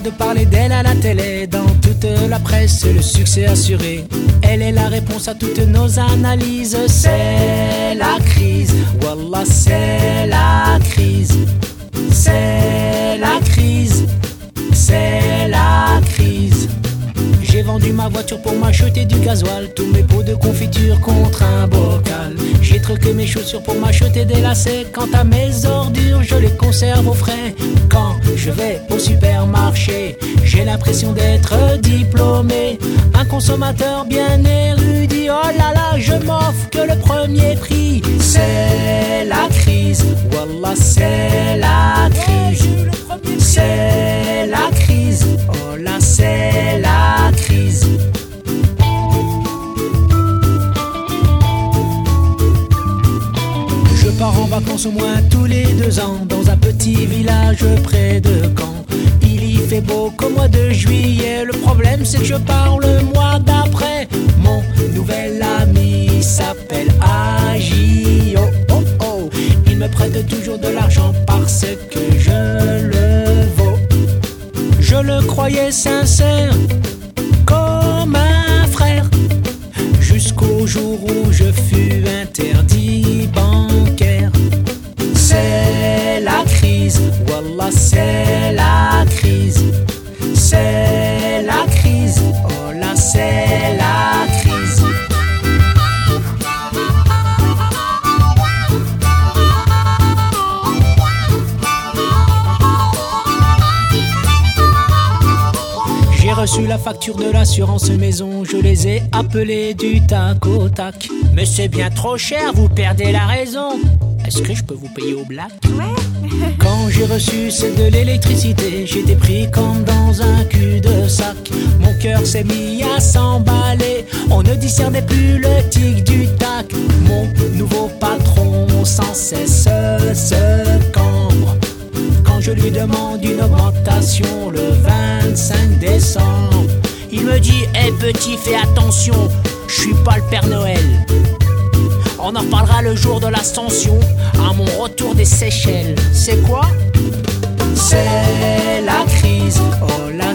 de parler d'elle à la télé, dans toute la presse, le succès assuré. Elle est la réponse à toutes nos analyses. C'est la crise, Wallah, c'est la crise. C'est vendu ma voiture pour m'acheter du gasoil, tous mes pots de confiture contre un bocal. J'ai truqué mes chaussures pour m'acheter des lacets. Quant à mes ordures, je les conserve au frais. Quand je vais au supermarché, j'ai l'impression d'être diplômé. Un consommateur bien érudit. Oh là là, je m'offre que le premier prix. C'est la crise, Wallah, c'est la crise. Vacances au moins tous les deux ans dans un petit village près de Caen. Il y fait beau qu'au mois de juillet. Le problème c'est que je pars le mois d'après. Mon nouvel ami s'appelle Agi. Oh oh oh. Il me prête toujours de l'argent parce que je le vaux. Je le croyais sincère comme un frère. Jusqu'au jour où reçu la facture de l'assurance maison, je les ai appelés du tac au tac. Mais c'est bien trop cher, vous perdez la raison. Est-ce que je peux vous payer au black? Quand j'ai reçu celle de l'électricité, j'étais pris comme dans un cul de sac. Mon cœur s'est mis à s'emballer, on ne discernait plus le tic du tac. Mon nouveau patron sans cesse je lui demande une augmentation le 25 décembre. Il me dit Hé petit, fais attention, je suis pas le Père Noël. On en reparlera le jour de l'ascension, à mon retour des Seychelles. C'est quoi? C'est la crise, oh la